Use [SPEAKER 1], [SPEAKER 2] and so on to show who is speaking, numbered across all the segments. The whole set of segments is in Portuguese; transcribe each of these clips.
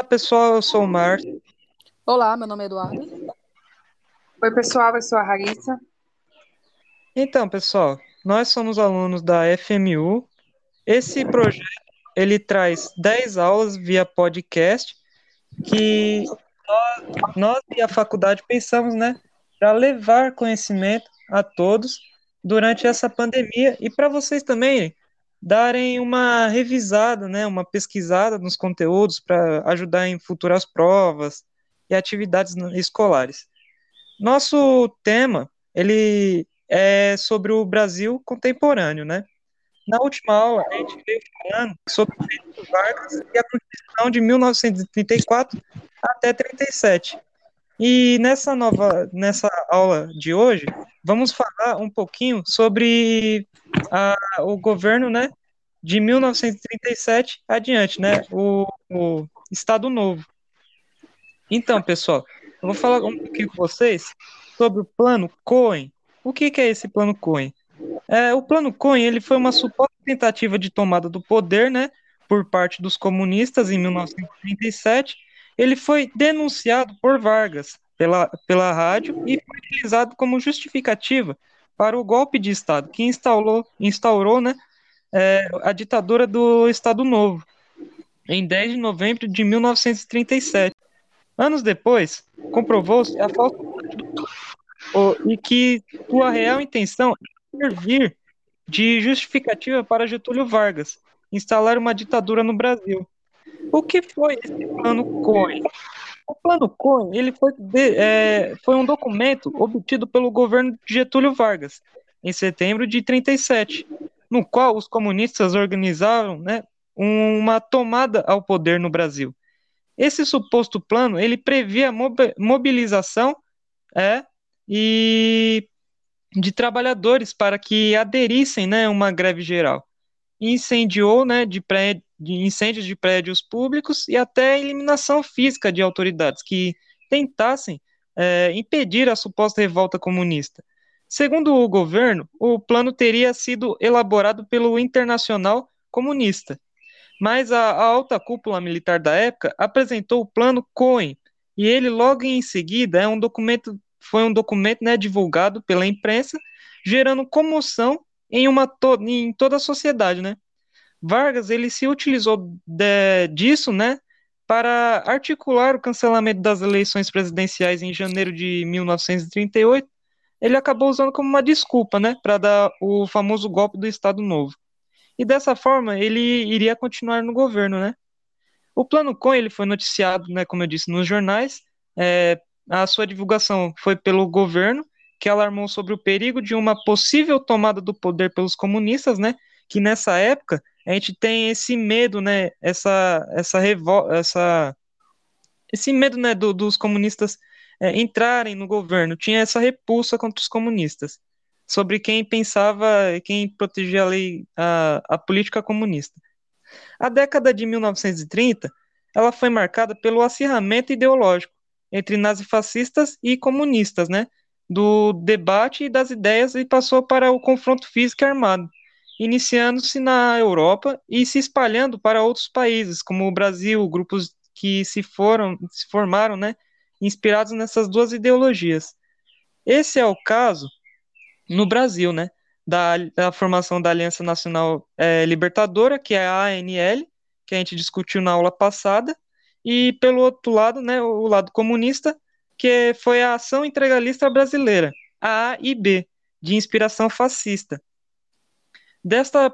[SPEAKER 1] Olá, pessoal, eu sou o Márcio.
[SPEAKER 2] Olá, meu nome é Eduardo.
[SPEAKER 3] Oi, pessoal, eu sou a Raíssa.
[SPEAKER 1] Então, pessoal, nós somos alunos da FMU. Esse projeto, ele traz 10 aulas via podcast que nós, nós e a faculdade pensamos, né, para levar conhecimento a todos durante essa pandemia e para vocês também darem uma revisada, né, uma pesquisada nos conteúdos para ajudar em futuras provas e atividades escolares. Nosso tema, ele é sobre o Brasil contemporâneo, né? Na última aula, a gente veio falando sobre Vargas e a Constituição de 1934 até 37. E nessa nova, nessa aula de hoje, vamos falar um pouquinho sobre a, o governo, né, de 1937 adiante, né, o, o Estado Novo. Então, pessoal, eu vou falar um pouquinho com vocês sobre o Plano Cohen. O que, que é esse Plano Cohen? É, o Plano Cohen ele foi uma suposta tentativa de tomada do poder, né, por parte dos comunistas em 1937 ele foi denunciado por Vargas pela, pela rádio e foi utilizado como justificativa para o golpe de Estado que instaurou, instaurou né, é, a ditadura do Estado Novo, em 10 de novembro de 1937. Anos depois, comprovou-se a falsa e que sua real intenção é servir de justificativa para Getúlio Vargas instalar uma ditadura no Brasil. O que foi esse plano Cohen? O plano Cohen ele foi, de, é, foi um documento obtido pelo governo de Getúlio Vargas em setembro de 37, no qual os comunistas organizaram né, uma tomada ao poder no Brasil. Esse suposto plano ele previa mobilização é, e de trabalhadores para que aderissem né, uma greve geral. Incendiou né, de, pré, de incêndios de prédios públicos e até eliminação física de autoridades que tentassem é, impedir a suposta revolta comunista. Segundo o governo, o plano teria sido elaborado pelo Internacional Comunista, mas a, a alta cúpula militar da época apresentou o plano Cohen, e ele logo em seguida é um documento, foi um documento né, divulgado pela imprensa, gerando comoção em, uma to em toda a sociedade, né? Vargas ele se utilizou de, disso, né, para articular o cancelamento das eleições presidenciais em janeiro de 1938. Ele acabou usando como uma desculpa, né, para dar o famoso golpe do Estado Novo. E dessa forma ele iria continuar no governo, né? O plano Cohen ele foi noticiado, né, como eu disse, nos jornais. É, a sua divulgação foi pelo governo, que alarmou sobre o perigo de uma possível tomada do poder pelos comunistas, né? Que nessa época a gente tem esse medo, né? Essa, essa revolta, essa, esse medo, né, do, dos comunistas é, entrarem no governo. Tinha essa repulsa contra os comunistas, sobre quem pensava, quem protegia a lei, a, a política comunista. A década de 1930, ela foi marcada pelo acirramento ideológico entre nazifascistas e comunistas, né? Do debate e das ideias e passou para o confronto físico e armado iniciando-se na Europa e se espalhando para outros países, como o Brasil, grupos que se foram, se formaram, né, inspirados nessas duas ideologias. Esse é o caso no Brasil, né, da, da formação da Aliança Nacional é, Libertadora, que é a ANL, que a gente discutiu na aula passada, e pelo outro lado, né, o lado comunista, que foi a Ação Integralista Brasileira, a AIB, de inspiração fascista. Desta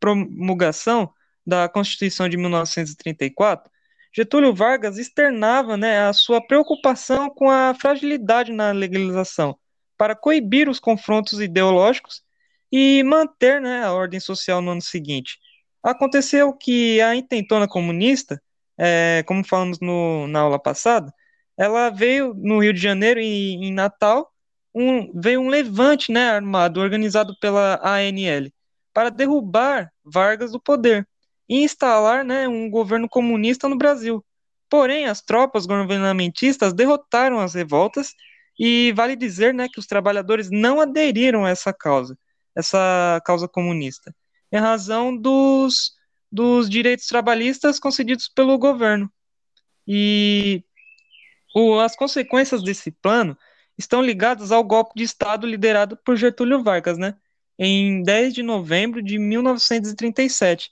[SPEAKER 1] promulgação da Constituição de 1934, Getúlio Vargas externava né, a sua preocupação com a fragilidade na legalização, para coibir os confrontos ideológicos e manter né, a ordem social no ano seguinte. Aconteceu que a intentona comunista, é, como falamos no, na aula passada, ela veio no Rio de Janeiro e em Natal, um, veio um levante né, armado organizado pela ANL para derrubar Vargas do poder e instalar né, um governo comunista no Brasil. Porém, as tropas governamentistas derrotaram as revoltas e vale dizer né, que os trabalhadores não aderiram a essa causa, essa causa comunista, em razão dos, dos direitos trabalhistas concedidos pelo governo. E o, as consequências desse plano estão ligadas ao golpe de Estado liderado por Getúlio Vargas, né? Em 10 de novembro de 1937,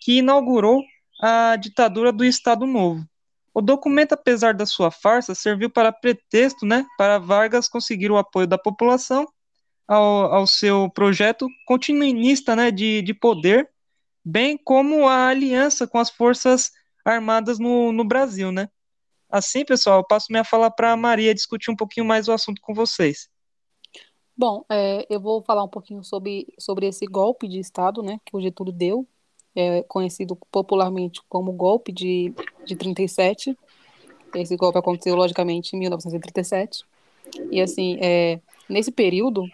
[SPEAKER 1] que inaugurou a ditadura do Estado Novo. O documento, apesar da sua farsa, serviu para pretexto né, para Vargas conseguir o apoio da população ao, ao seu projeto continuista né, de, de poder, bem como a aliança com as forças armadas no, no Brasil. Né? Assim, pessoal, eu passo minha fala para a Maria discutir um pouquinho mais o assunto com vocês.
[SPEAKER 2] Bom, é, eu vou falar um pouquinho sobre, sobre esse golpe de Estado né, que o Getúlio deu é conhecido popularmente como golpe de, de 37. Esse golpe aconteceu, logicamente, em 1937. E, assim, é, nesse período,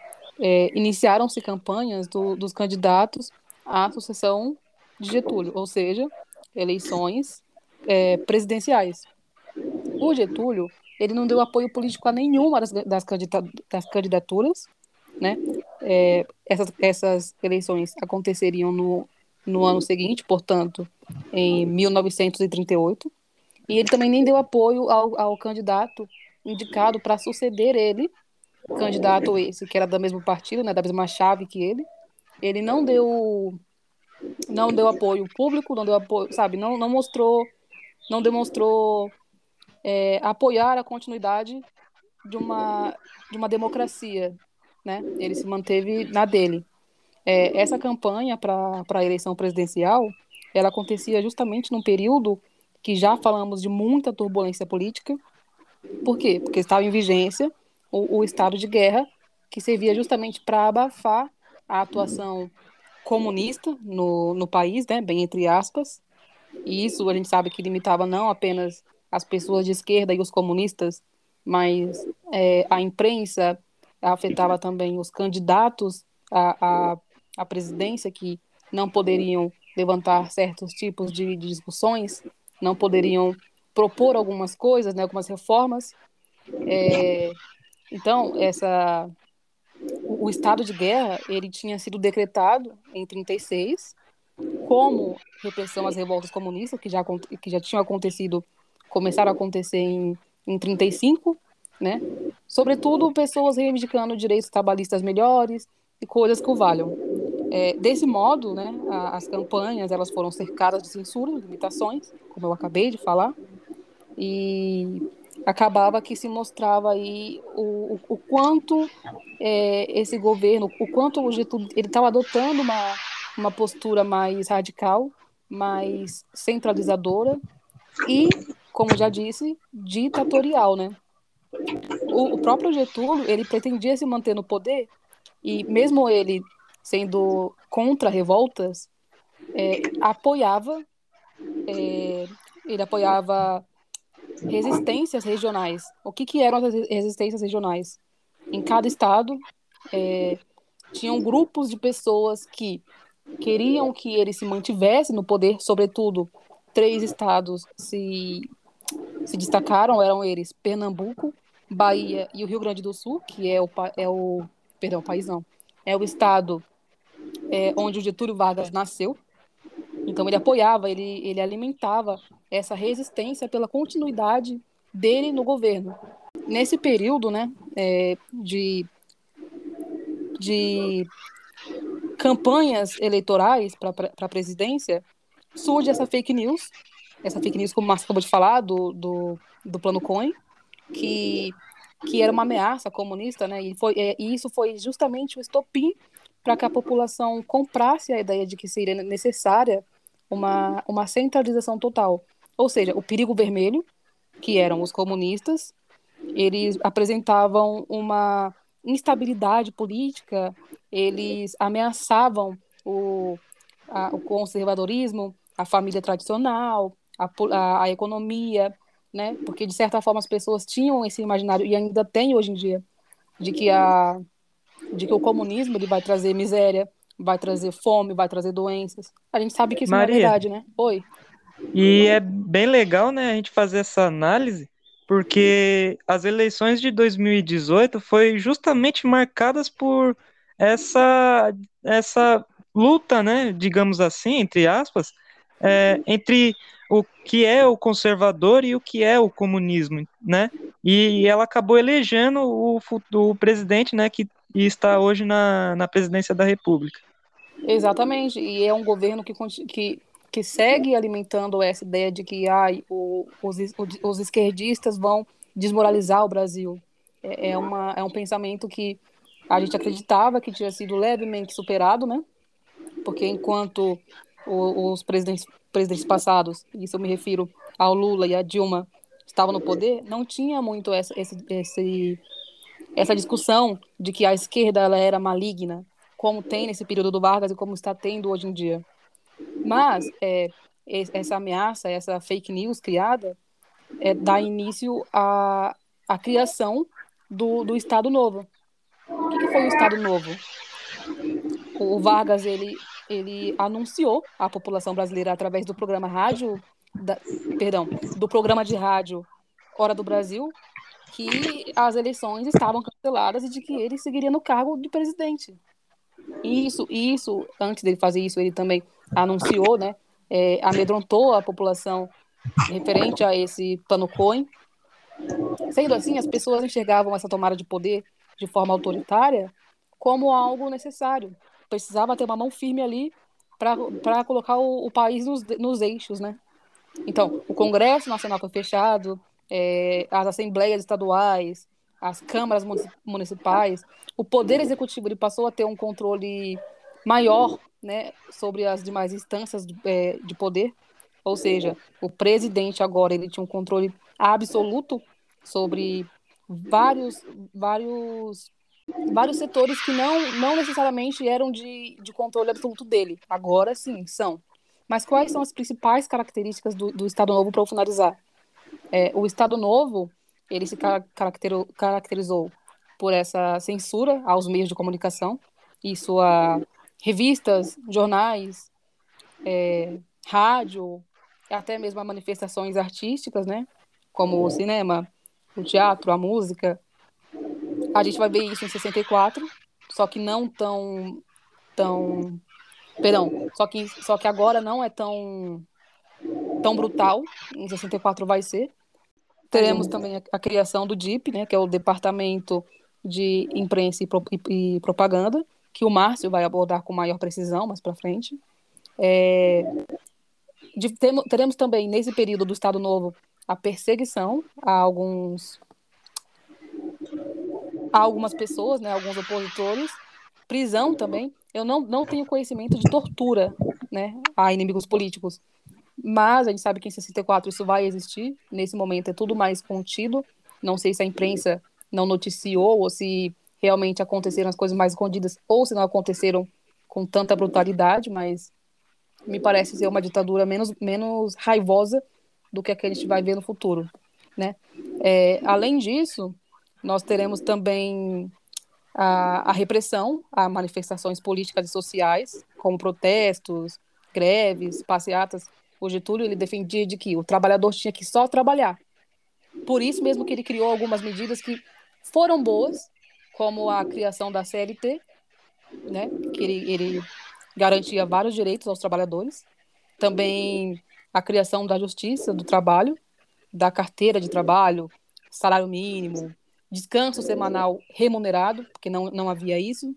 [SPEAKER 2] é, iniciaram-se campanhas do, dos candidatos à sucessão de Getúlio, ou seja, eleições é, presidenciais. O Getúlio, ele não deu apoio político a nenhuma das, das, das candidaturas, né? É, essas, essas eleições aconteceriam no no ano seguinte, portanto, em 1938. E ele também nem deu apoio ao, ao candidato indicado para suceder ele, candidato esse que era do mesmo partido, né, da mesma chave que ele. Ele não deu não deu apoio público, não deu apoio, sabe, não, não mostrou, não demonstrou é, apoiar a continuidade de uma de uma democracia, né? Ele se manteve na dele. É, essa campanha para a eleição presidencial, ela acontecia justamente num período que já falamos de muita turbulência política. Por quê? Porque estava em vigência o, o estado de guerra, que servia justamente para abafar a atuação comunista no, no país, né, bem entre aspas. E isso a gente sabe que limitava não apenas as pessoas de esquerda e os comunistas, mas é, a imprensa afetava também os candidatos a, a a presidência que não poderiam levantar certos tipos de, de discussões, não poderiam propor algumas coisas, né, algumas reformas. É, então, essa, o, o, estado de guerra ele tinha sido decretado em 36 como repressão às revoltas comunistas que já que já tinham acontecido, começaram a acontecer em, em 35, né? Sobretudo pessoas reivindicando direitos trabalhistas melhores e coisas que o valham. É, desse modo, né, a, as campanhas elas foram cercadas de censura, limitações, como eu acabei de falar, e acabava que se mostrava aí o, o, o quanto é, esse governo, o quanto o Getúlio ele estava adotando uma, uma postura mais radical, mais centralizadora e, como já disse, ditatorial, né? O, o próprio Getúlio ele pretendia se manter no poder e mesmo ele sendo contra revoltas, é, apoiava, é, ele apoiava resistências regionais. O que, que eram as resistências regionais? Em cada estado, é, tinham grupos de pessoas que queriam que ele se mantivesse no poder, sobretudo três estados se, se destacaram, eram eles Pernambuco, Bahia e o Rio Grande do Sul, que é o, é o perdão, país não, é o estado é, onde o Getúlio Vargas nasceu. Então ele apoiava, ele, ele alimentava essa resistência pela continuidade dele no governo. Nesse período né, é, de, de campanhas eleitorais para a presidência, surge essa fake news, essa fake news, como o Márcio acabou de falar, do, do, do Plano Cohen, que, que era uma ameaça comunista, né? E, foi, é, e isso foi justamente o estopim para que a população comprasse a ideia de que seria necessária uma, uma centralização total. Ou seja, o perigo vermelho, que eram os comunistas, eles apresentavam uma instabilidade política, eles ameaçavam o, a, o conservadorismo, a família tradicional, a, a, a, economia, né? Porque de certa forma as pessoas tinham esse imaginário e ainda tem hoje em dia de que a de que o comunismo ele vai trazer miséria, vai trazer fome, vai trazer doenças. A gente sabe que isso Maria, não é verdade, né? Oi.
[SPEAKER 1] E é bem legal, né, a gente fazer essa análise, porque as eleições de 2018 foi justamente marcadas por essa essa luta, né, digamos assim, entre aspas, é, entre o que é o conservador e o que é o comunismo, né? E ela acabou elegendo o, o presidente, né, que está hoje na, na presidência da República.
[SPEAKER 2] Exatamente, e é um governo que, que, que segue alimentando essa ideia de que ai, o, os, os esquerdistas vão desmoralizar o Brasil. É, é, uma, é um pensamento que a gente acreditava que tinha sido levemente superado, né? Porque enquanto os presidentes, presidentes passados, isso eu me refiro ao Lula e a Dilma, estavam no poder, não tinha muito essa, esse, esse, essa discussão de que a esquerda ela era maligna, como tem nesse período do Vargas e como está tendo hoje em dia. Mas é, essa ameaça, essa fake news criada, é, dá início à, à criação do, do Estado Novo. O que, que foi o Estado Novo? O Vargas ele, ele anunciou à população brasileira através do programa rádio, da, perdão, do programa de rádio Hora do Brasil, que as eleições estavam canceladas e de que ele seguiria no cargo de presidente. Isso, isso, antes dele fazer isso, ele também anunciou, né, é, amedrontou a população referente a esse plano. Sendo assim, as pessoas enxergavam essa tomada de poder de forma autoritária como algo necessário. Precisava ter uma mão firme ali para colocar o, o país nos, nos, eixos, né? Então, o Congresso Nacional foi fechado, é, as assembleias estaduais, as câmaras municipais, o poder executivo ele passou a ter um controle maior né, sobre as demais instâncias de, é, de poder, ou seja, o presidente agora ele tinha um controle absoluto sobre vários, vários, vários setores que não, não necessariamente eram de, de controle absoluto dele. Agora sim, são. Mas quais são as principais características do, do Estado Novo para finalizar? É, o Estado Novo ele se caracterizou por essa censura aos meios de comunicação, isso a revistas, jornais, é, rádio, até mesmo manifestações artísticas, né? Como o cinema, o teatro, a música. A gente vai ver isso em 64, só que não tão tão perdão, só que só que agora não é tão tão brutal, em 64 vai ser. Teremos também a, a criação do DIP, né, que é o Departamento de Imprensa e, Pro, e, e Propaganda, que o Márcio vai abordar com maior precisão mais para frente. É, de, teremos também, nesse período do Estado Novo, a perseguição a alguns a algumas pessoas, né, alguns opositores, prisão também. Eu não, não tenho conhecimento de tortura né, a inimigos políticos, mas a gente sabe que em 64 isso vai existir. Nesse momento é tudo mais contido. Não sei se a imprensa não noticiou ou se realmente aconteceram as coisas mais escondidas ou se não aconteceram com tanta brutalidade, mas me parece ser uma ditadura menos, menos raivosa do que a que a gente vai ver no futuro, né? É, além disso, nós teremos também a, a, repressão a manifestações políticas e sociais, como protestos, greves, passeatas. O Getúlio ele defendia de que o trabalhador tinha que só trabalhar. Por isso mesmo que ele criou algumas medidas que foram boas, como a criação da CLT, né, que ele, ele garantia vários direitos aos trabalhadores, também a criação da justiça do trabalho, da carteira de trabalho, salário mínimo, descanso semanal remunerado, porque não, não havia isso.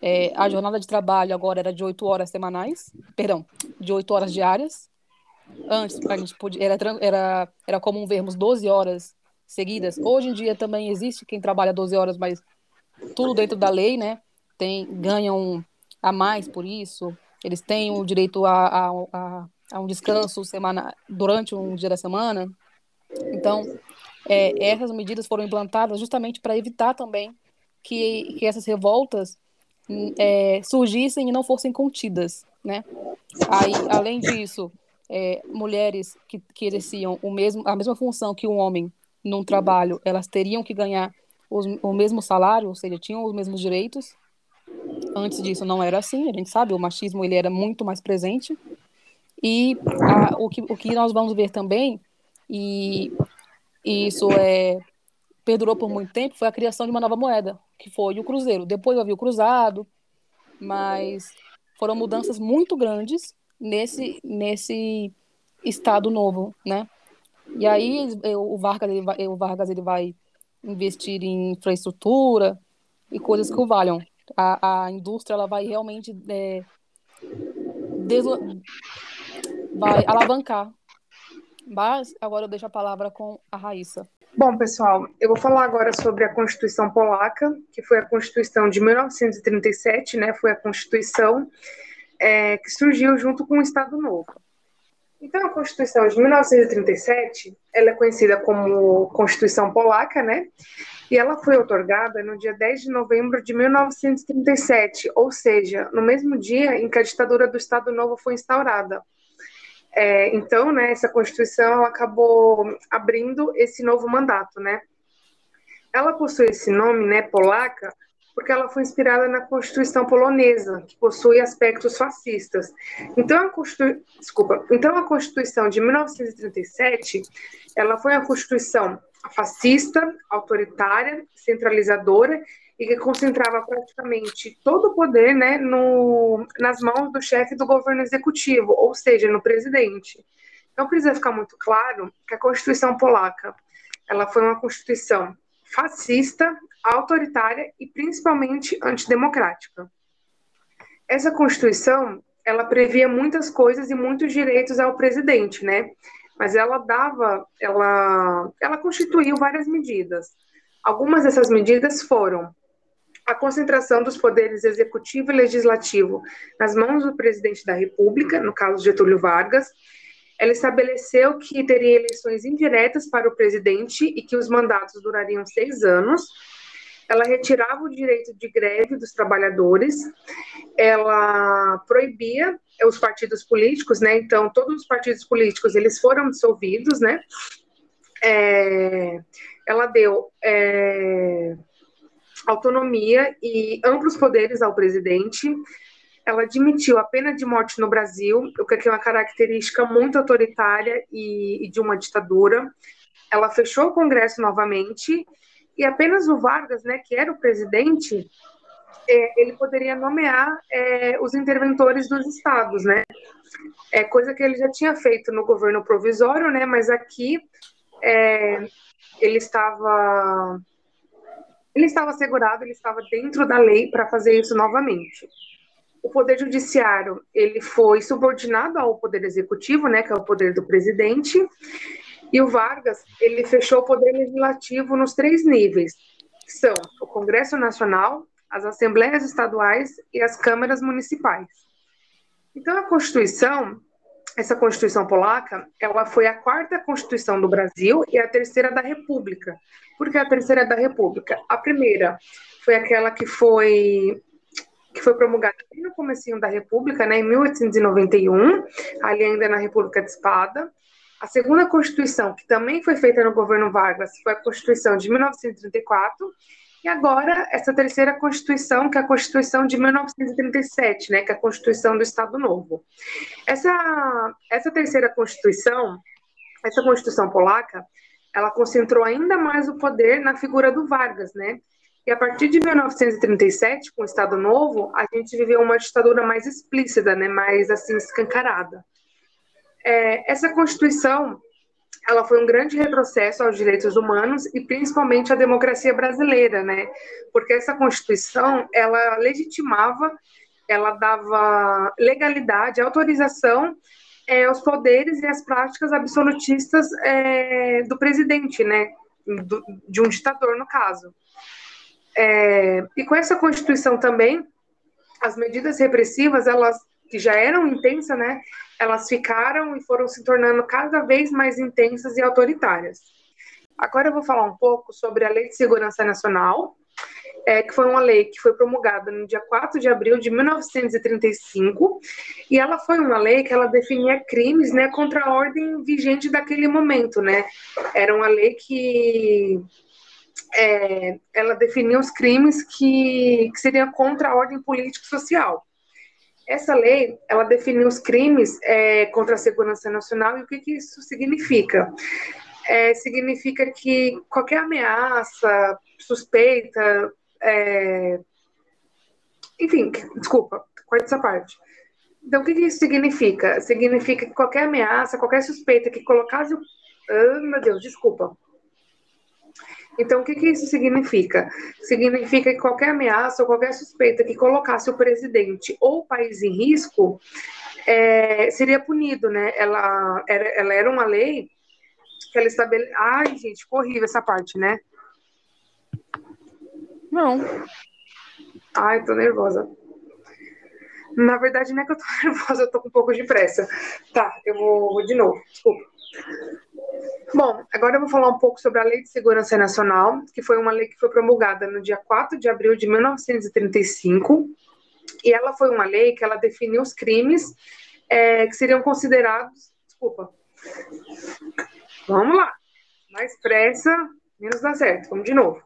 [SPEAKER 2] É, a jornada de trabalho agora era de oito horas semanais, perdão, de oito horas diárias. Antes, a gente podia, era, era, era comum vermos 12 horas seguidas. Hoje em dia também existe quem trabalha 12 horas, mas tudo dentro da lei, né? Tem, ganham a mais por isso, eles têm o direito a, a, a, a um descanso semana, durante um dia da semana. Então, é, essas medidas foram implantadas justamente para evitar também que, que essas revoltas é, surgissem e não fossem contidas, né? Aí, além disso, é, mulheres que, que exerciam o mesmo, a mesma função que um homem num trabalho, elas teriam que ganhar os, o mesmo salário, ou seja, tinham os mesmos direitos. Antes disso não era assim, a gente sabe, o machismo ele era muito mais presente. E a, o, que, o que nós vamos ver também, e, e isso é perdurou por muito tempo, foi a criação de uma nova moeda, que foi o cruzeiro. Depois havia o cruzado, mas foram mudanças muito grandes nesse, nesse Estado Novo, né? E aí o Vargas ele vai, o Vargas ele vai investir em infraestrutura e coisas que o valham. A, a indústria ela vai realmente é, vai alavancar. Mas agora eu deixo a palavra com a Raíssa.
[SPEAKER 3] Bom, pessoal, eu vou falar agora sobre a Constituição Polaca, que foi a Constituição de 1937, né? Foi a Constituição é, que surgiu junto com o Estado Novo. Então, a Constituição de 1937, ela é conhecida como Constituição Polaca, né? E ela foi otorgada no dia 10 de novembro de 1937, ou seja, no mesmo dia em que a ditadura do Estado Novo foi instaurada. É, então, né, essa Constituição acabou abrindo esse novo mandato, né? Ela possui esse nome, né, polaca, porque ela foi inspirada na Constituição polonesa, que possui aspectos fascistas. Então a, Constitu... Desculpa. Então, a Constituição de 1937, ela foi uma Constituição fascista, autoritária, centralizadora e que concentrava praticamente todo o poder né, no, nas mãos do chefe do governo executivo, ou seja, no presidente. Então precisa ficar muito claro que a Constituição polaca ela foi uma Constituição fascista, autoritária e principalmente antidemocrática. Essa Constituição, ela previa muitas coisas e muitos direitos ao presidente, né? Mas ela dava, ela, ela constituiu várias medidas. Algumas dessas medidas foram a concentração dos poderes executivo e legislativo nas mãos do presidente da República, no caso Getúlio Vargas, ela estabeleceu que teria eleições indiretas para o presidente e que os mandatos durariam seis anos. Ela retirava o direito de greve dos trabalhadores. Ela proibia os partidos políticos, né? Então, todos os partidos políticos eles foram dissolvidos, né? É, ela deu é, autonomia e amplos poderes ao presidente ela admitiu a pena de morte no Brasil, o que é uma característica muito autoritária e, e de uma ditadura. Ela fechou o Congresso novamente e apenas o Vargas, né, que era o presidente, é, ele poderia nomear é, os interventores dos estados, né? É coisa que ele já tinha feito no governo provisório, né? Mas aqui é, ele estava ele estava assegurado, ele estava dentro da lei para fazer isso novamente o poder judiciário ele foi subordinado ao poder executivo, né, que é o poder do presidente, e o Vargas ele fechou o poder legislativo nos três níveis, são o Congresso Nacional, as assembleias estaduais e as câmaras municipais. Então a Constituição, essa Constituição polaca, ela foi a quarta Constituição do Brasil e a terceira da República. Por que a terceira da República? A primeira foi aquela que foi que foi promulgada no comecinho da República, né, em 1891, ali ainda na República de Espada. A segunda Constituição, que também foi feita no governo Vargas, foi a Constituição de 1934, e agora essa terceira Constituição, que é a Constituição de 1937, né, que é a Constituição do Estado Novo. Essa, essa terceira Constituição, essa Constituição polaca, ela concentrou ainda mais o poder na figura do Vargas, né, e a partir de 1937, com o Estado Novo, a gente viveu uma ditadura mais explícita, né, mais assim escancarada. É, essa Constituição, ela foi um grande retrocesso aos direitos humanos e principalmente à democracia brasileira, né? Porque essa Constituição, ela legitimava, ela dava legalidade, autorização é, aos poderes e às práticas absolutistas é, do presidente, né? Do, de um ditador, no caso. É, e com essa Constituição também, as medidas repressivas, elas que já eram intensas, né, elas ficaram e foram se tornando cada vez mais intensas e autoritárias. Agora eu vou falar um pouco sobre a Lei de Segurança Nacional, é, que foi uma lei que foi promulgada no dia 4 de abril de 1935, e ela foi uma lei que ela definia crimes né, contra a ordem vigente daquele momento. Né? Era uma lei que é, ela definiu os crimes que, que seriam contra a ordem política e social. Essa lei, ela definiu os crimes é, contra a segurança nacional e o que, que isso significa? É, significa que qualquer ameaça, suspeita, é, enfim, desculpa, corta essa parte. Então, o que, que isso significa? Significa que qualquer ameaça, qualquer suspeita que colocasse. Ah, meu Deus, desculpa. Então, o que, que isso significa? Significa que qualquer ameaça ou qualquer suspeita que colocasse o presidente ou o país em risco é, seria punido, né? Ela era, ela era uma lei que ela estabele... Ai, gente, ficou horrível essa parte, né?
[SPEAKER 2] Não.
[SPEAKER 3] Ai, tô nervosa. Na verdade, não é que eu tô nervosa, eu tô com um pouco de pressa. Tá, eu vou, vou de novo, desculpa. Bom, agora eu vou falar um pouco sobre a Lei de Segurança Nacional, que foi uma lei que foi promulgada no dia 4 de abril de 1935, e ela foi uma lei que ela definiu os crimes é, que seriam considerados. Desculpa. Vamos lá. Mais pressa, menos dá certo. Vamos de novo.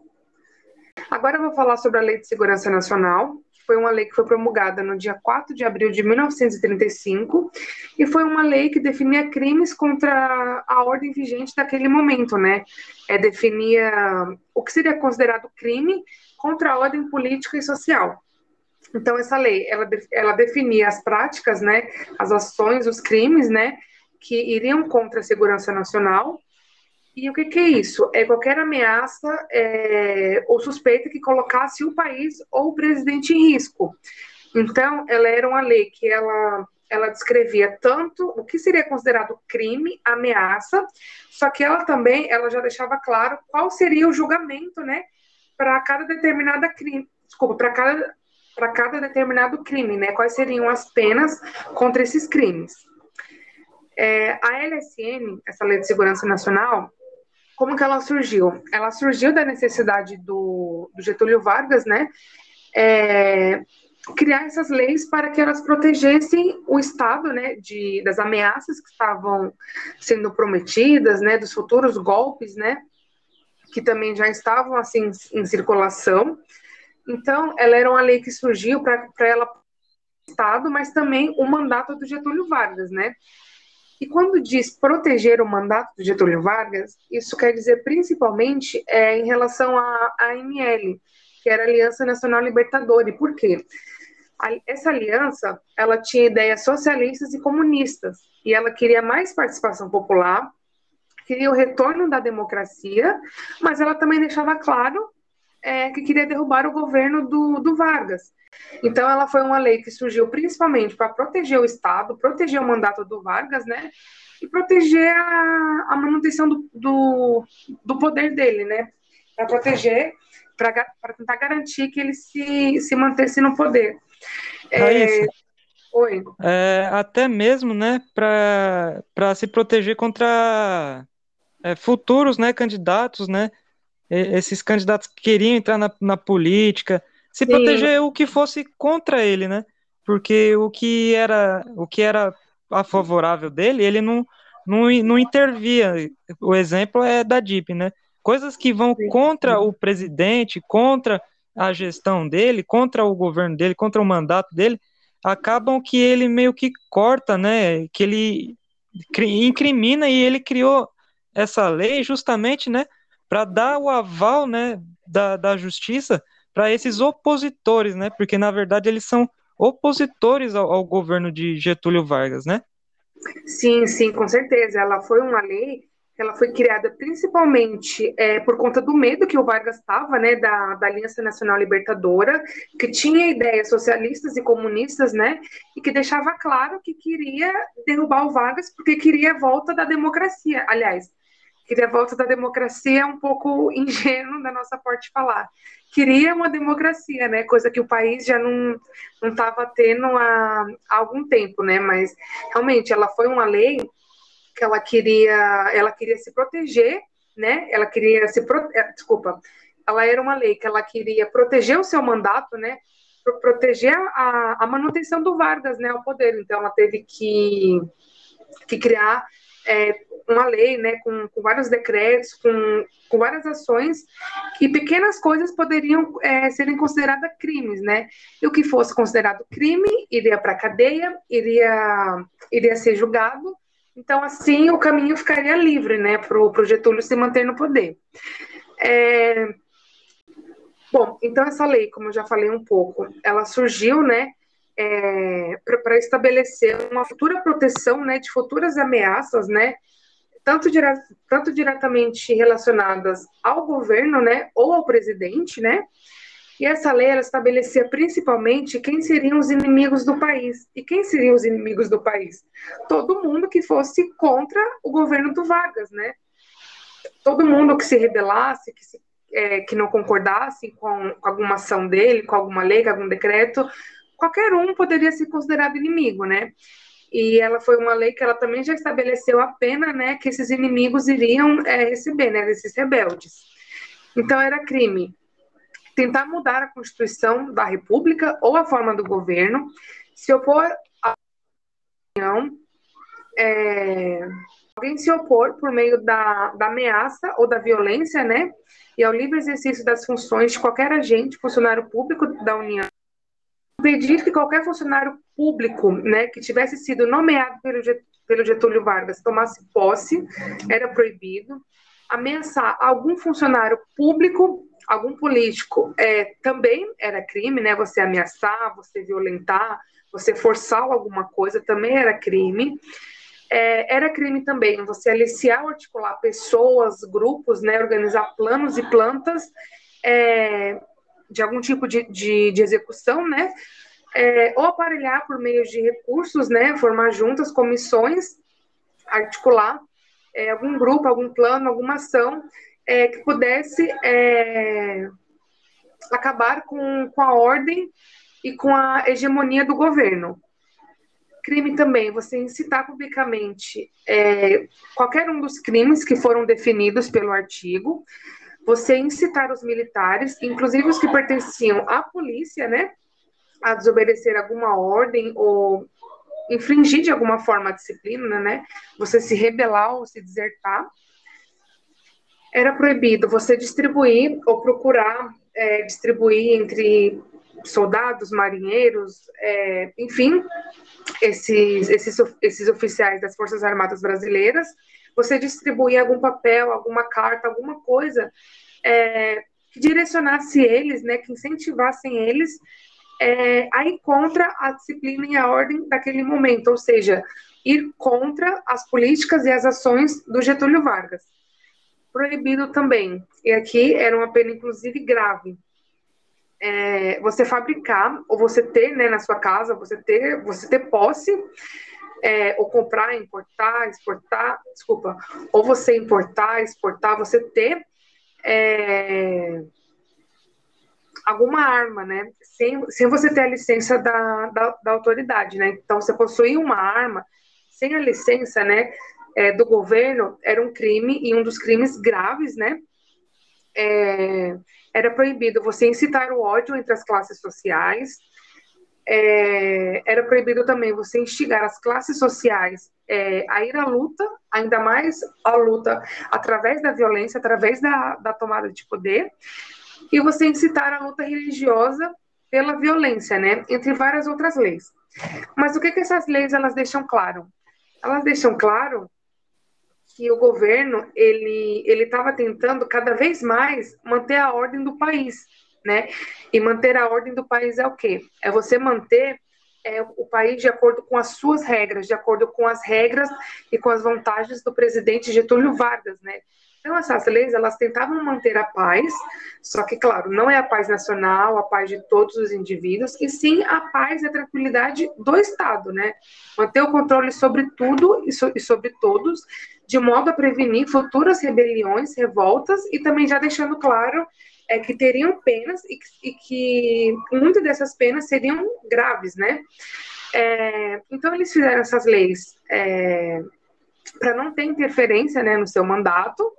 [SPEAKER 3] Agora eu vou falar sobre a Lei de Segurança Nacional, foi uma lei que foi promulgada no dia 4 de abril de 1935, e foi uma lei que definia crimes contra a ordem vigente daquele momento, né? É, definia o que seria considerado crime contra a ordem política e social. Então, essa lei, ela, ela definia as práticas, né, as ações, os crimes, né, que iriam contra a segurança nacional. E o que, que é isso? É qualquer ameaça é, ou suspeita que colocasse o país ou o presidente em risco. Então, ela era uma lei que ela, ela descrevia tanto o que seria considerado crime, ameaça, só que ela também, ela já deixava claro qual seria o julgamento, né, para cada determinada crime, desculpa, para cada para cada determinado crime, né? Quais seriam as penas contra esses crimes? É, a LSN, essa Lei de Segurança Nacional, como que ela surgiu? Ela surgiu da necessidade do, do Getúlio Vargas, né? É, criar essas leis para que elas protegessem o Estado, né, de, das ameaças que estavam sendo prometidas, né, dos futuros golpes, né, que também já estavam assim em circulação então, ela era uma lei que surgiu para ela Estado, mas também o mandato do Getúlio Vargas, né? E quando diz proteger o mandato do Getúlio Vargas, isso quer dizer principalmente é, em relação à AML, que era a Aliança Nacional Libertadora. E por quê? A, essa aliança, ela tinha ideias socialistas e comunistas, e ela queria mais participação popular, queria o retorno da democracia, mas ela também deixava claro é, que queria derrubar o governo do, do Vargas. Então, ela foi uma lei que surgiu principalmente para proteger o Estado, proteger o mandato do Vargas, né? E proteger a, a manutenção do, do, do poder dele, né? Para proteger, para tentar garantir que ele se, se mantesse no poder.
[SPEAKER 1] É, Oi. É, até mesmo, né, para se proteger contra é, futuros, né, candidatos, né, esses candidatos que queriam entrar na, na política, se Sim. proteger o que fosse contra ele, né? Porque o que era o que era a favorável dele, ele não, não, não intervia. O exemplo é da DIP, né? Coisas que vão contra o presidente, contra a gestão dele, contra o governo dele, contra o mandato dele, acabam que ele meio que corta, né? Que ele incrimina e ele criou essa lei justamente, né? Para dar o aval né, da, da justiça para esses opositores, né? Porque na verdade eles são opositores ao, ao, governo de Getúlio Vargas, né?
[SPEAKER 3] Sim, sim, com certeza. Ela foi uma lei, ela foi criada principalmente é, por conta do medo que o Vargas estava, né, da, da Aliança Nacional Libertadora, que tinha ideias socialistas e comunistas, né, e que deixava claro que queria derrubar o Vargas porque queria a volta da democracia. Aliás, A volta da democracia é um pouco ingênuo da nossa parte falar. Queria uma democracia, né? Coisa que o país já não estava tendo há, há algum tempo, né? Mas realmente ela foi uma lei que ela queria ela queria se proteger, né? Ela queria se pro, é, desculpa, ela era uma lei que ela queria proteger o seu mandato, né? proteger a, a manutenção do Vargas, né, ao poder. Então ela teve que que criar é, uma lei, né, com, com vários decretos, com, com várias ações, e pequenas coisas poderiam é, serem consideradas crimes, né? E o que fosse considerado crime iria para a cadeia, iria, iria ser julgado. Então, assim, o caminho ficaria livre, né, para o Getúlio se manter no poder. É... Bom, então essa lei, como eu já falei um pouco, ela surgiu, né, é, para estabelecer uma futura proteção, né, de futuras ameaças, né, tanto, dire tanto diretamente relacionadas ao governo, né, ou ao presidente, né, e essa lei ela estabelecia principalmente quem seriam os inimigos do país. E quem seriam os inimigos do país? Todo mundo que fosse contra o governo do Vargas, né? Todo mundo que se rebelasse, que, se, é, que não concordasse com, com alguma ação dele, com alguma lei, com algum decreto, qualquer um poderia ser considerado inimigo, né? E ela foi uma lei que ela também já estabeleceu a pena, né, que esses inimigos iriam é, receber, né, desses rebeldes. Então era crime tentar mudar a Constituição da República ou a forma do governo, se opor à União, é, alguém se opor por meio da, da ameaça ou da violência, né, e ao livre exercício das funções de qualquer agente, funcionário público da União, pedir que qualquer funcionário público, né, que tivesse sido nomeado pelo, pelo Getúlio Vargas tomasse posse, era proibido. Ameaçar algum funcionário público algum político é, também era crime, né? Você ameaçar, você violentar, você forçar alguma coisa também era crime. É, era crime também você aliciar articular pessoas, grupos, né? Organizar planos e plantas é, de algum tipo de, de, de execução, né? É, ou aparelhar por meio de recursos, né? Formar juntas, comissões, articular é, algum grupo, algum plano, alguma ação é, que pudesse é, acabar com, com a ordem e com a hegemonia do governo. Crime também, você incitar publicamente é, qualquer um dos crimes que foram definidos pelo artigo, você incitar os militares, inclusive os que pertenciam à polícia, né, a desobedecer alguma ordem ou infringir de alguma forma a disciplina, né, você se rebelar ou se desertar. Era proibido você distribuir ou procurar é, distribuir entre soldados, marinheiros, é, enfim, esses, esses, esses oficiais das Forças Armadas Brasileiras, você distribuir algum papel, alguma carta, alguma coisa é, que direcionasse eles, né, que incentivassem eles é, a ir contra a disciplina e a ordem daquele momento, ou seja, ir contra as políticas e as ações do Getúlio Vargas proibido também. E aqui era uma pena, inclusive, grave. É, você fabricar, ou você ter né, na sua casa, você ter, você ter posse, é, ou comprar, importar, exportar, desculpa, ou você importar, exportar, você ter é, alguma arma, né, sem, sem você ter a licença da, da, da autoridade, né, então você possuir uma arma sem a licença, né, é, do governo era um crime e um dos crimes graves, né? É, era proibido você incitar o ódio entre as classes sociais. É, era proibido também você instigar as classes sociais é, a ir à luta, ainda mais a luta através da violência, através da, da tomada de poder, e você incitar a luta religiosa pela violência, né? Entre várias outras leis. Mas o que, que essas leis elas deixam claro? Elas deixam claro que o governo ele ele estava tentando cada vez mais manter a ordem do país, né? E manter a ordem do país é o quê? É você manter é, o país de acordo com as suas regras, de acordo com as regras e com as vantagens do presidente Getúlio Vargas, né? Então, essas leis, elas tentavam manter a paz, só que, claro, não é a paz nacional, a paz de todos os indivíduos, e sim a paz e a tranquilidade do Estado, né? Manter o controle sobre tudo e, so, e sobre todos, de modo a prevenir futuras rebeliões, revoltas, e também já deixando claro é, que teriam penas e e que muitas dessas penas seriam graves, né? É, então, eles fizeram essas leis é, para não ter interferência né, no seu mandato,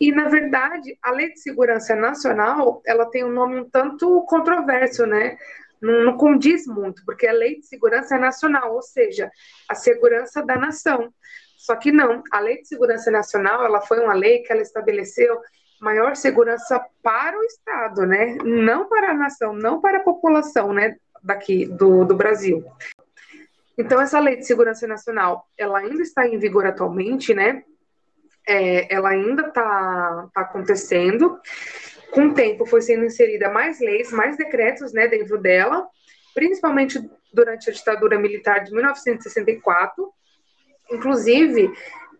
[SPEAKER 3] e, na verdade, a Lei de Segurança Nacional, ela tem um nome um tanto controverso, né? Não, não condiz muito, porque a Lei de Segurança Nacional, ou seja, a segurança da nação. Só que não, a Lei de Segurança Nacional, ela foi uma lei que ela estabeleceu maior segurança para o Estado, né? Não para a nação, não para a população, né? Daqui do, do Brasil. Então, essa Lei de Segurança Nacional, ela ainda está em vigor atualmente, né? é, ela ainda está tá acontecendo. Com o tempo foi sendo inserida mais leis, mais decretos né, dentro dela. principalmente durante a ditadura militar de 1964. Inclusive,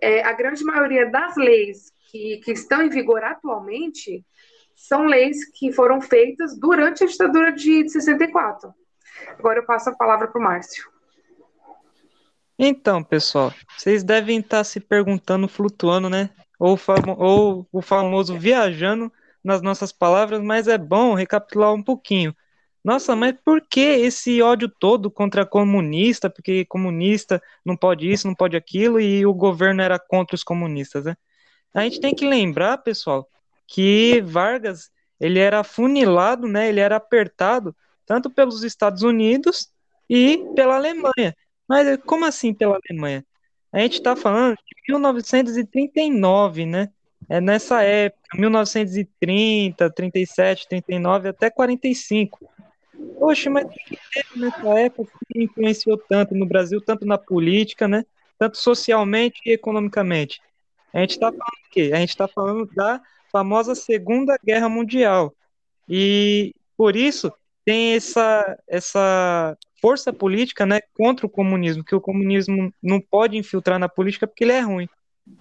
[SPEAKER 3] é, a grande maioria das leis que, que estão em vigor atualmente são leis que foram feitas durante a ditadura de, de 64. Agora eu passo a palavra para o Márcio.
[SPEAKER 1] Então, pessoal, vocês devem estar se perguntando, flutuando, né? Ou, famo ou o famoso viajando nas nossas palavras, mas é bom recapitular um pouquinho. Nossa, mas por que esse ódio todo contra comunista? Porque comunista não pode isso, não pode aquilo, e o governo era contra os comunistas, né? A gente tem que lembrar, pessoal, que Vargas ele era funilado, né? Ele era apertado tanto pelos Estados Unidos e pela Alemanha. Mas como assim pela Alemanha? A gente está falando de 1939, né? É nessa época, 1930, 37, 39 até 45. Poxa, mas o que teve nessa época que influenciou tanto no Brasil, tanto na política, né? Tanto socialmente e economicamente? A gente está falando o quê? A gente está falando da famosa Segunda Guerra Mundial. E por isso tem essa, essa força política né, contra o comunismo, que o comunismo não pode infiltrar na política porque ele é ruim.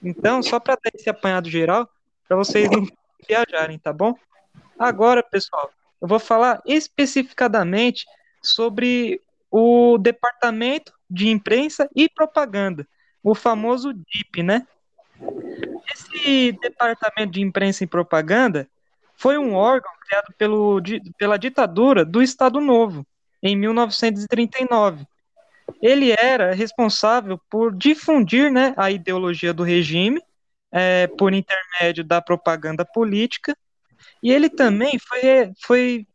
[SPEAKER 1] Então, só para dar esse apanhado geral, para vocês não viajarem, tá bom? Agora, pessoal, eu vou falar especificadamente sobre o Departamento de Imprensa e Propaganda, o famoso DIP, né? Esse Departamento de Imprensa e Propaganda foi um órgão criado pelo, pela ditadura do Estado Novo, em 1939. Ele era responsável por difundir né, a ideologia do regime é, por intermédio da propaganda política, e ele também foi, foi,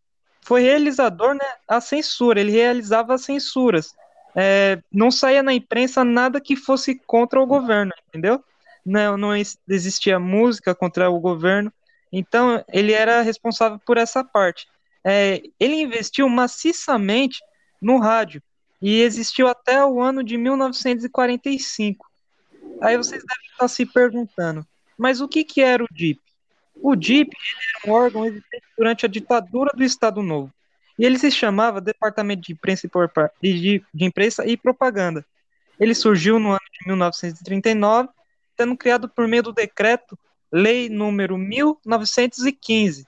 [SPEAKER 1] foi realizador né, a censura, ele realizava as censuras. É, não saía na imprensa nada que fosse contra o governo, entendeu? Não, não existia música contra o governo, então ele era responsável por essa parte é, ele investiu maciçamente no rádio e existiu até o ano de 1945. Aí vocês devem estar se perguntando, mas o que, que era o DIP? O DIP era um órgão existente durante a ditadura do Estado Novo. E ele se chamava Departamento de Imprensa e, de, Imprensa e Propaganda. Ele surgiu no ano de 1939, sendo criado por meio do decreto Lei número 1915,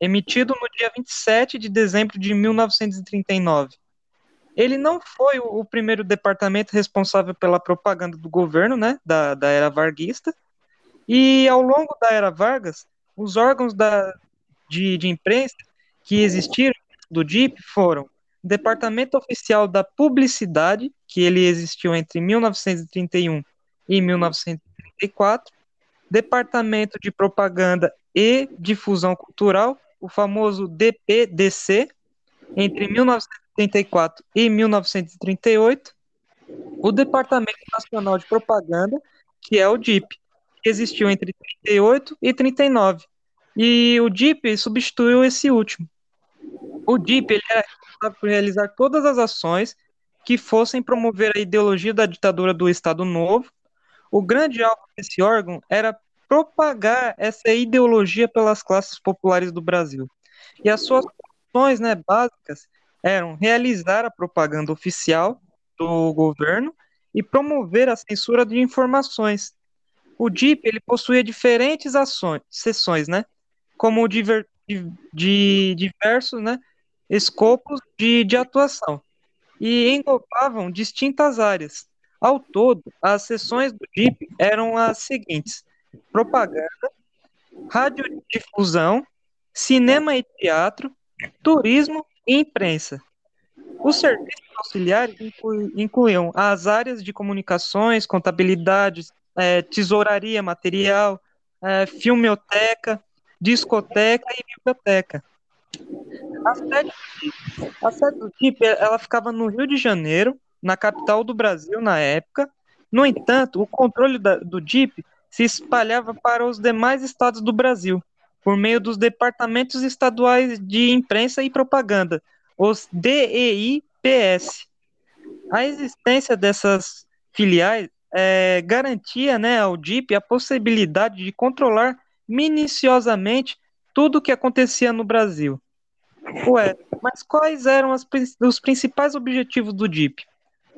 [SPEAKER 1] emitido no dia 27 de dezembro de 1939. Ele não foi o, primeiro departamento responsável pela propaganda do governo, né, da, da era varguista, e ao longo da era Vargas, os órgãos da, de, de imprensa que existiram do DIP foram Departamento Oficial da Publicidade, que ele existiu entre 1931 e 1934, Departamento de Propaganda e Difusão Cultural, o famoso DPDC, entre 1934 e 1938, o Departamento Nacional de Propaganda, que é o DIP, que existiu entre 38 e 39. E o DIP substituiu esse último. O DIP ele era responsável por realizar todas as ações que fossem promover a ideologia da ditadura do Estado Novo. O grande alvo desse órgão era propagar essa ideologia pelas classes populares do Brasil. E as suas funções né, básicas eram realizar a propaganda oficial do governo e promover a censura de informações. O DIP ele possuía diferentes ações, sessões, né, como diver, de, de diversos né, escopos de, de atuação e englobavam distintas áreas. Ao todo, as sessões do DIP eram as seguintes: propaganda, radiodifusão, cinema e teatro, turismo e imprensa. Os serviços auxiliares incluíam as áreas de comunicações, contabilidade, é, tesouraria material, é, filmeoteca, discoteca e biblioteca. A sede, a sede do DIP ela ficava no Rio de Janeiro, na capital do Brasil na época. No entanto, o controle da, do DIP se espalhava para os demais estados do Brasil, por meio dos departamentos estaduais de imprensa e propaganda, os DEIPS. A existência dessas filiais é, garantia né, ao DIP a possibilidade de controlar minuciosamente tudo o que acontecia no Brasil. Ué, Mas quais eram as, os principais objetivos do DIP?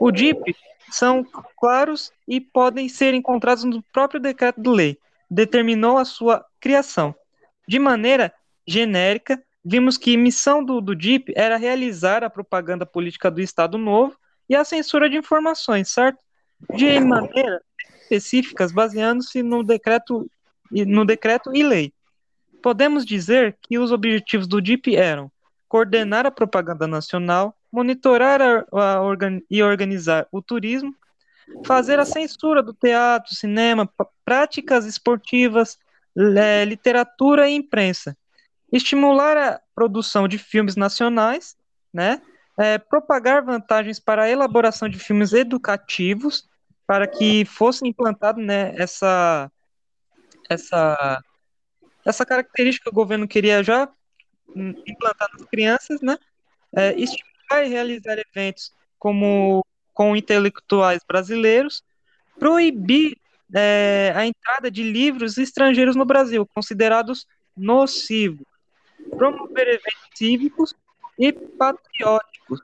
[SPEAKER 1] O DIP são claros e podem ser encontrados no próprio decreto de lei. Determinou a sua criação. De maneira genérica, vimos que missão do, do DIP era realizar a propaganda política do Estado Novo e a censura de informações, certo? De maneira específicas, baseando-se no decreto, no decreto e lei. Podemos dizer que os objetivos do DIP eram coordenar a propaganda nacional, monitorar a, a organ, e organizar o turismo, fazer a censura do teatro, cinema, práticas esportivas, literatura e imprensa, estimular a produção de filmes nacionais, né, é, propagar vantagens para a elaboração de filmes educativos, para que fosse implantado né, essa, essa, essa característica que o governo queria já implantar nas crianças, né, é, e realizar eventos como com intelectuais brasileiros, proibir é, a entrada de livros estrangeiros no Brasil, considerados nocivos, promover eventos cívicos e patrióticos.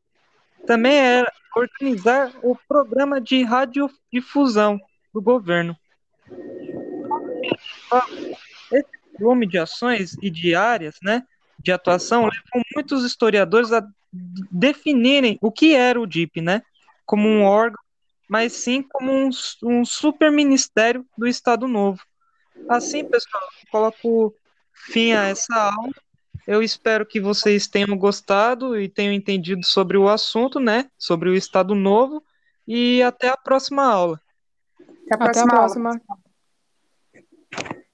[SPEAKER 1] Também era organizar o programa de radiodifusão do governo. Esse volume de ações e de áreas né, de atuação levou muitos historiadores a definirem o que era o DIP, né, como um órgão, mas sim como um, um super ministério do Estado Novo. Assim, pessoal, coloco fim a essa aula eu espero que vocês tenham gostado e tenham entendido sobre o assunto, né? Sobre o Estado Novo. E até a próxima aula.
[SPEAKER 2] Até a próxima. Até a próxima. Aula.